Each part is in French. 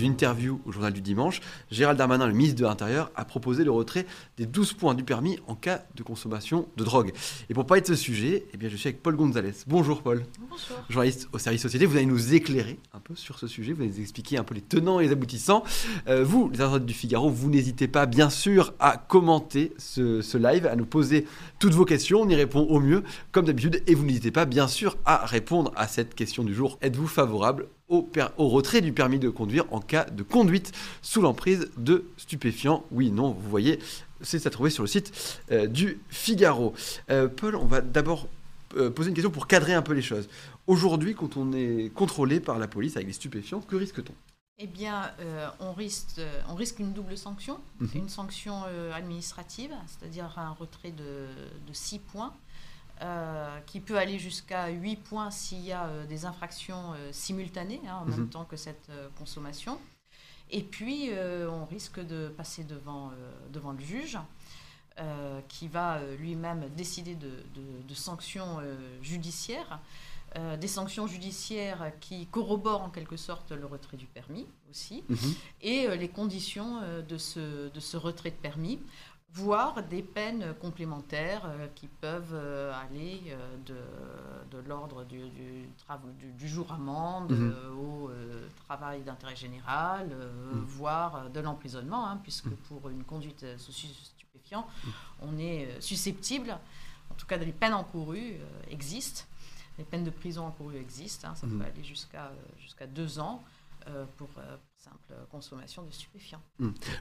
Une interview au journal du dimanche, Gérald Darmanin, le ministre de l'Intérieur, a proposé le retrait des 12 points du permis en cas de consommation de drogue. Et pour parler de ce sujet, eh bien, je suis avec Paul Gonzalez. Bonjour Paul. Bonjour. Journaliste au service société, vous allez nous éclairer un peu sur ce sujet, vous allez nous expliquer un peu les tenants et les aboutissants. Euh, vous, les internautes du Figaro, vous n'hésitez pas bien sûr à commenter ce, ce live, à nous poser toutes vos questions, on y répond au mieux comme d'habitude et vous n'hésitez pas bien sûr à répondre à cette question du jour. Êtes-vous favorable au, retrait du permis de conduire en cas de conduite sous l'emprise de stupéfiants Oui, non, vous voyez, c'est à trouver sur le site euh, du Figaro. Euh, Paul, on va d'abord euh, poser une question pour cadrer un peu les choses. Aujourd'hui, quand on est contrôlé par la police avec des stupéfiants, que risque-t-on? Eh bien, on, risque, on risque une double sanction. Mhm. Une sanction administrative, c'est-à-dire un retrait de, de 6 points, euh, qui peut aller jusqu'à 8 points s'il y a euh, des infractions euh, simultanées, hein, en Mhm. même temps que cette consommation. Et puis, on risque de passer devant, devant le juge, qui va lui-même décider de, de- de sanctions judiciaires. Euh, des sanctions judiciaires qui corroborent en quelque sorte le retrait du permis aussi, et euh, les conditions euh, de, ce, de ce retrait de permis, voire des peines complémentaires euh, qui peuvent euh, aller euh, de, de l'ordre du, du, trav- du- du jour amende Mhm. au euh, travail d'intérêt général, euh, Mhm. voire de l'emprisonnement, hein, puisque Mhm. pour une conduite sous stupéfiant, on est susceptible, en tout cas les peines encourues euh, existent, les peines de prison encourues existent, hein, ça peut aller jusqu'à jusqu'à deux ans pour simple consommation de stupéfiants.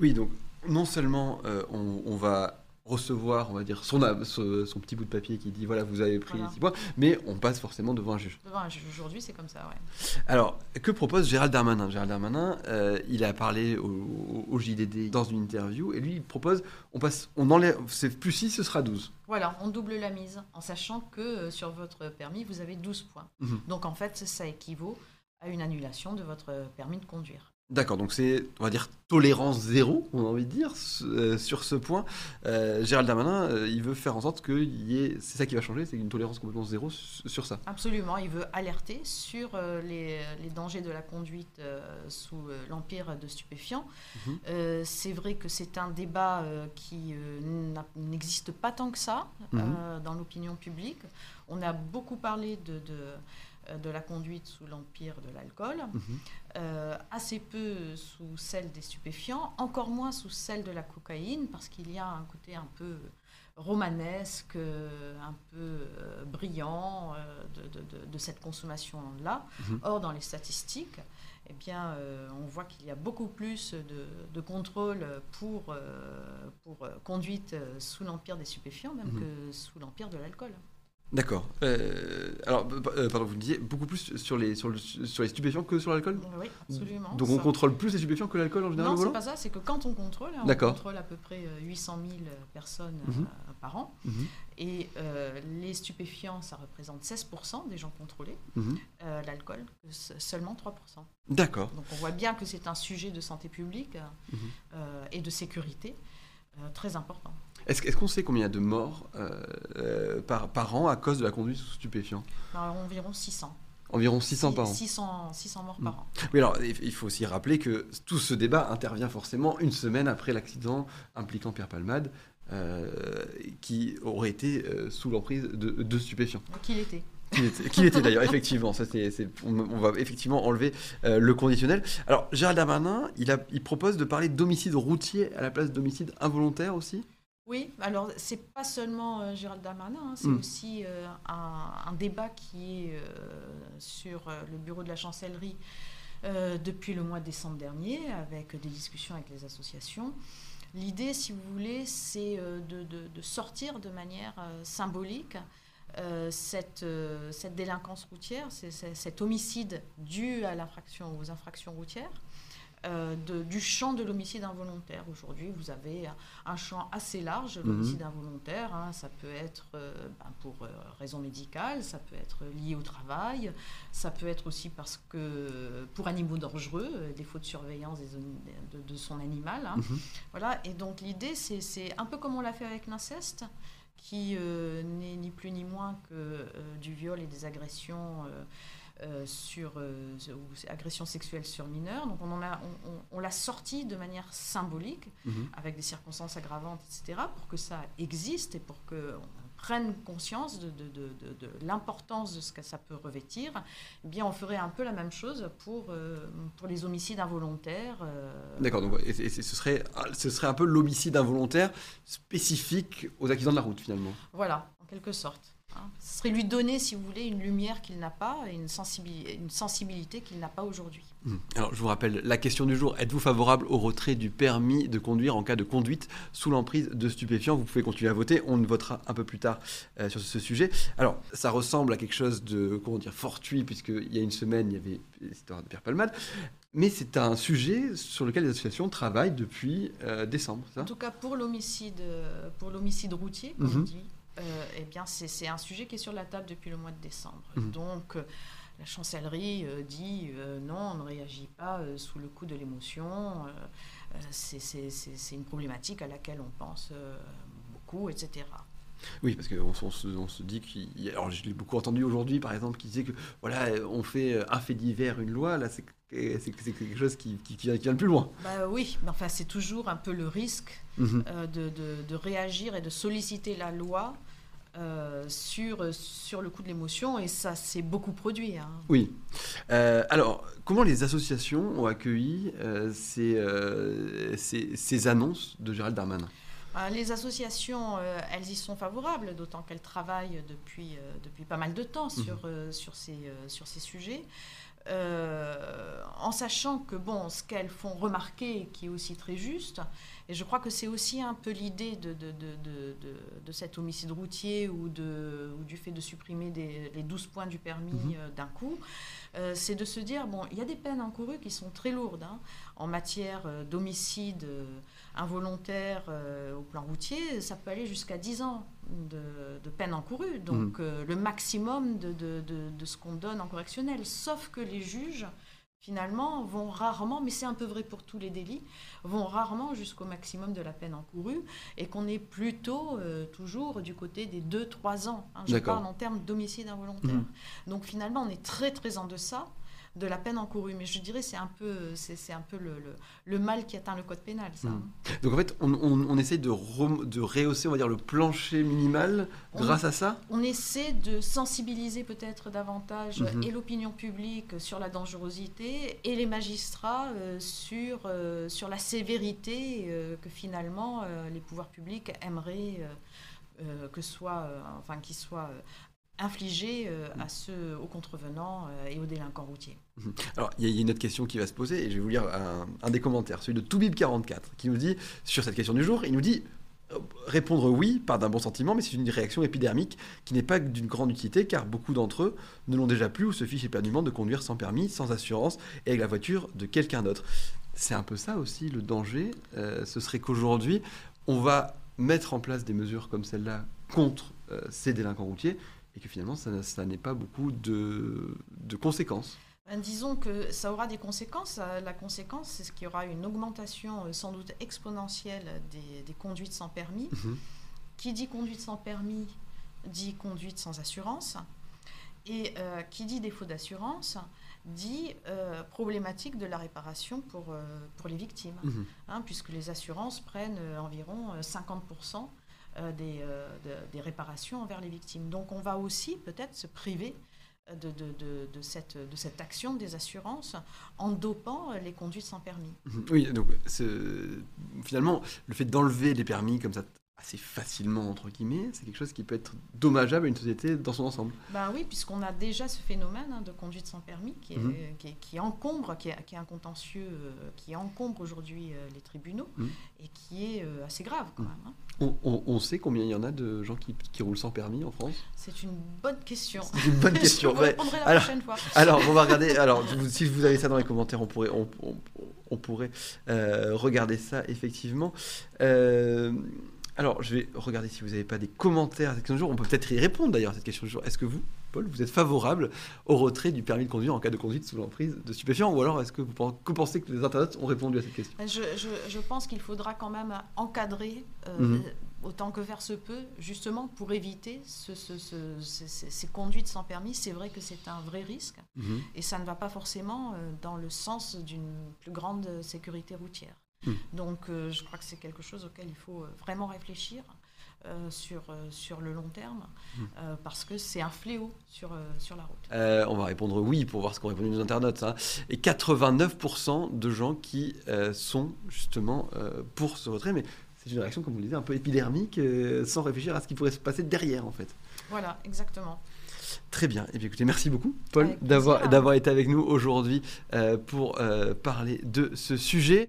Oui, donc non seulement euh, on, on va recevoir, on va dire, son, petit bout de papier qui dit voilà, vous avez pris Voilà. 6 points, mais on passe forcément devant un juge. Devant un juge aujourd'hui, c'est comme ça, ouais. Alors, que propose Gérald Darmanin? Gérald Darmanin, euh, il a parlé au, au- au JDD dans une interview, et lui, il propose on passe, on enlève, c'est plus 6, ce sera 12. Voilà, on double la mise en sachant que euh, sur votre permis, vous avez 12 points. Mhm. Donc en fait, ça équivaut à une annulation de votre permis de conduire. D'accord, donc c'est, on va dire, tolérance zéro, on a envie de dire, euh, sur ce point. Euh, Gérald Darmanin, euh, il veut faire en sorte qu'il y ait, c'est ça qui va changer, c'est une tolérance complètement zéro su- sur ça. Absolument, il veut alerter sur les, les dangers de la conduite sous l'empire de stupéfiants. Mhm. C'est vrai que c'est un débat qui n'existe pas tant que ça Mhm. dans l'opinion publique. On a beaucoup parlé de, de, de la conduite sous l'empire de l'alcool, Mhm. euh, assez peu sous celle des stupéfiants, encore moins sous celle de la cocaïne, parce qu'il y a un côté un peu romanesque, euh, un peu euh, brillant euh, de, de- de- de cette consommation-là. Mhm. Or, dans les statistiques, eh bien, euh, on voit qu'il y a beaucoup plus de, de contrôles pour, euh, pour euh, conduite euh, sous l'empire des stupéfiants, même Mhm. que sous l'empire de l'alcool. D'accord. Euh, alors, euh, euh, pardon, vous me disiez beaucoup plus sur les, sur, le- sur les stupéfiants que sur l'alcool Oui, absolument. Donc on Ça- contrôle plus les stupéfiants que l'alcool en général Non, c'est pas ça, c'est que quand on contrôle, hein, on contrôle à peu près euh, 800 000 personnes Mhm. euh, par an, Mhm, et euh, les stupéfiants, ça représente 16% des gens contrôlés, mhm. Euh, l'alcool, se- seulement 3%. D'accord. Donc on voit bien que c'est un sujet de santé publique euh, euh, et de sécurité euh, très important. Est-ce qu'on sait combien il y a de morts euh, euh, par, par an à cause de la conduite sous stupéfiants Alors, environ 600. Environ 600 par an. 600, 600 morts par an. Oui, alors il faut aussi rappeler que tout ce débat intervient forcément une semaine après l'accident impliquant Pierre Palmade, euh, qui aurait été euh, sous l'emprise de, de stupéfiants. Était. Qu'il était, qu'il était d'ailleurs, effectivement. Ça, on, on va effectivement enlever euh, le conditionnel. Alors, Gérald Darmanin, il, a, il propose de parler d'homicide routier à la place d'homicide involontaire aussi? Oui, alors c'est pas seulement euh, Gérald Darmanin, hein, c'est Mm. aussi euh, un, un débat qui est euh, sur le bureau de la chancellerie depuis le mois de décembre dernier, avec des discussions avec les associations. L'idée, si vous voulez, c'est de, de- de sortir de manière symbolique euh, cette, euh, cette délinquance routière, cet homicide dû à l'infraction, aux infractions routières, euh, de- du champ de l'homicide involontaire. Aujourd'hui, vous avez un, un champ assez large, l'homicide involontaire. hein. ça peut être euh, ben, pour euh, raison médicale, ça peut être lié au travail, ça peut être aussi parce que pour animaux dangereux, euh, défaut de surveillance des zones- de, de son animal. hein. Mhm. Voilà, et donc l'idée, c'est un peu comme on l'a fait avec l'inceste, qui n'est ni plus ni moins que du viol et des agressions. Euh, sur euh, ou agressions sexuelles sur mineurs. Donc on, en a, on, on- on l'a sorti de manière symbolique, Mhm. avec des circonstances aggravantes, etc., pour que ça existe et pour qu'on prenne conscience de, de- de- l'importance de ce que ça peut revêtir. Eh bien, on ferait un peu la même chose pour, euh, pour les homicides involontaires. D'accord, donc et, et ce, serait, ce serait un peu l'homicide involontaire spécifique aux accidents de la route finalement. Voilà, en quelque sorte. Hein. Ce serait lui donner, si vous voulez, une lumière qu'il n'a pas et une, sensibilité, une sensibilité qu'il n'a pas aujourd'hui. Mhm. Alors je vous rappelle la question du jour, êtes-vous favorable au retrait du permis de conduire en cas de conduite sous l'emprise de stupéfiants? Vous pouvez continuer à voter, on votera un peu plus tard euh, sur ce sujet. Alors ça ressemble à quelque chose de, comment dire, fortuit puisqu'il y a une semaine il y avait l'histoire de Pierre Palmade, mais c'est un sujet sur lequel les associations travaillent depuis euh, décembre, ça? En tout cas, pour l'homicide, euh, pour l'homicide routier, comme Mhm. on dit, eh bien, c'est un sujet qui est sur la table depuis le mois de décembre. Mhm. Donc, euh, la chancellerie euh, dit euh, non, on ne réagit pas euh, sous le coup de l'émotion. euh, euh, c'est- une problématique à laquelle on pense euh, beaucoup, etc. Oui, parce qu'on on se, on se dit qu'il alors je l'ai beaucoup entendu aujourd'hui par exemple qui disait que voilà on fait un fait divers une loi là c'est quelque chose qui, qui, qui vient qui vient de plus loin. Bah oui, mais enfin, c'est toujours un peu le risque Mhm. euh, de, de- de réagir et de solliciter la loi euh, sur, sur le coup de l'émotion, et ça s'est beaucoup produit. hein. Oui. Euh, alors, comment les associations ont accueilli euh, ces, ces, ces annonces de Gérald Darmanin? Euh, Les associations, elles y sont favorables, d'autant qu'elles travaillent depuis, depuis pas mal de temps sur, euh, sur, ces, sur ces sujets. Euh, en sachant que bon, ce qu'elles font remarquer, qui est aussi très juste, et je crois que c'est aussi un peu l'idée de, de, de, de, de- de cet homicide routier ou, de, ou du fait de supprimer des, les 12 points du permis Mhm. euh, d'un coup, euh, c'est de se dire, bon, il y a des peines encourues qui sont très lourdes hein, en matière euh, d'homicide euh, involontaire euh, au plan routier, ça peut aller jusqu'à 10 ans de, de peine encourue, donc euh, le maximum de, de- de- de ce qu'on donne en correctionnel. Sauf que les juges, finalement, vont rarement, mais c'est un peu vrai pour tous les délits, vont rarement jusqu'au maximum de la peine encourue, et qu'on est plutôt euh, toujours du côté des 2-3 ans. hein. je parle en termes d'homicide involontaire. Mhm. Donc finalement, on est très très en deçà de la peine encourue. Mais je dirais c'est un peu, c'est, c'est un peu le, le- le mal qui atteint le code pénal. Ça. Mhm. Donc en fait, on, on, on essaye de, de rehausser, on va dire, le plancher minimal On- grâce à ça? On essaie de sensibiliser peut-être davantage Mhm. et l'opinion publique sur la dangerosité et les magistrats euh, sur, euh, sur la sévérité euh, que finalement les pouvoirs publics aimeraient euh, euh, que soit, euh, enfin, qui soit euh, infligé euh, à ceux, aux contrevenants euh, et aux délinquants routiers. Alors, il y, a- une autre question qui va se poser, et je vais vous lire un, des commentaires, celui de Toubib44, qui nous dit, sur cette question du jour, il nous dit euh, répondre oui par d'un bon sentiment, mais c'est une réaction épidermique qui n'est pas d'une grande utilité, car beaucoup d'entre eux ne l'ont déjà plus ou se fichent éperdument de conduire sans permis, sans assurance, et avec la voiture de quelqu'un d'autre. C'est un peu ça aussi le danger, ce serait qu'aujourd'hui, on va mettre en place des mesures comme celle-là contre ces délinquants routiers, et que finalement, ça, ça n'ait pas beaucoup de, de conséquences. Ben, disons que ça aura des conséquences. La conséquence, c'est qu'il y aura une augmentation euh, sans doute exponentielle des, des conduites sans permis. Mhm. Qui dit conduite sans permis dit conduite sans assurance. Et euh, qui dit défaut d'assurance dit euh, problématique de la réparation pour, euh, pour les victimes. Mhm. Hein, puisque les assurances prennent environ euh, 50% euh, des, euh, de- des réparations envers les victimes. Donc on va aussi peut-être se priver euh, de, de- de- cette, de cette action des assurances en dopant euh, les conduites sans permis. Oui, donc finalement, le fait d'enlever les permis comme ça assez facilement, entre guillemets, c'est quelque chose qui peut être dommageable à une société dans son ensemble. Ben oui, puisqu'on a déjà ce phénomène hein, de conduite sans permis qui, est- Mhm. qui, est- qui encombre, qui est, qui est un contentieux euh, qui encombre aujourd'hui euh, les tribunaux Mhm. et qui est euh, assez grave quand Mhm. même. hein. On, on- on sait combien il y en a de gens qui, qui roulent sans permis en France? C'est une bonne question. C'est une bonne question. Je ouais. répondrai la Alors- prochaine fois. Alors, on va regarder. Alors, vous- si vous avez ça dans les commentaires, on pourrait, on, on- pourrait regarder ça effectivement. Euh, alors, je vais regarder si vous n'avez pas des commentaires à cette question du jour. On peut peut-être y répondre d'ailleurs à cette question du jour. Est-ce que vous, Paul, vous êtes favorable au retrait du permis de conduire en cas de conduite sous l'emprise de stupéfiants Ou alors, est-ce que vous pensez, que les internautes ont répondu à cette question? Je, je- je pense qu'il faudra quand même encadrer euh, Mhm. autant que faire se peut, justement pour éviter ce- ce- ce- ces, conduites sans permis. C'est vrai que c'est un vrai risque et ça ne va pas forcément euh, dans le sens d'une plus grande sécurité routière. Mhm. Donc euh, je crois que c'est quelque chose auquel il faut euh, vraiment réfléchir. euh, sur, euh, sur le long terme, euh, parce que c'est un fléau sur, sur la route. On va répondre oui pour voir ce qu'ont répondu nos internautes. hein. Et 89% de gens qui sont justement pour ce retrait. Mais c'est une réaction, comme vous le disiez, un peu épidermique, sans réfléchir à ce qui pourrait se passer derrière, en fait. Voilà, exactement. Très bien. Et bien écoutez, merci beaucoup, Paul, d'avoir été avec nous aujourd'hui pour parler de ce sujet.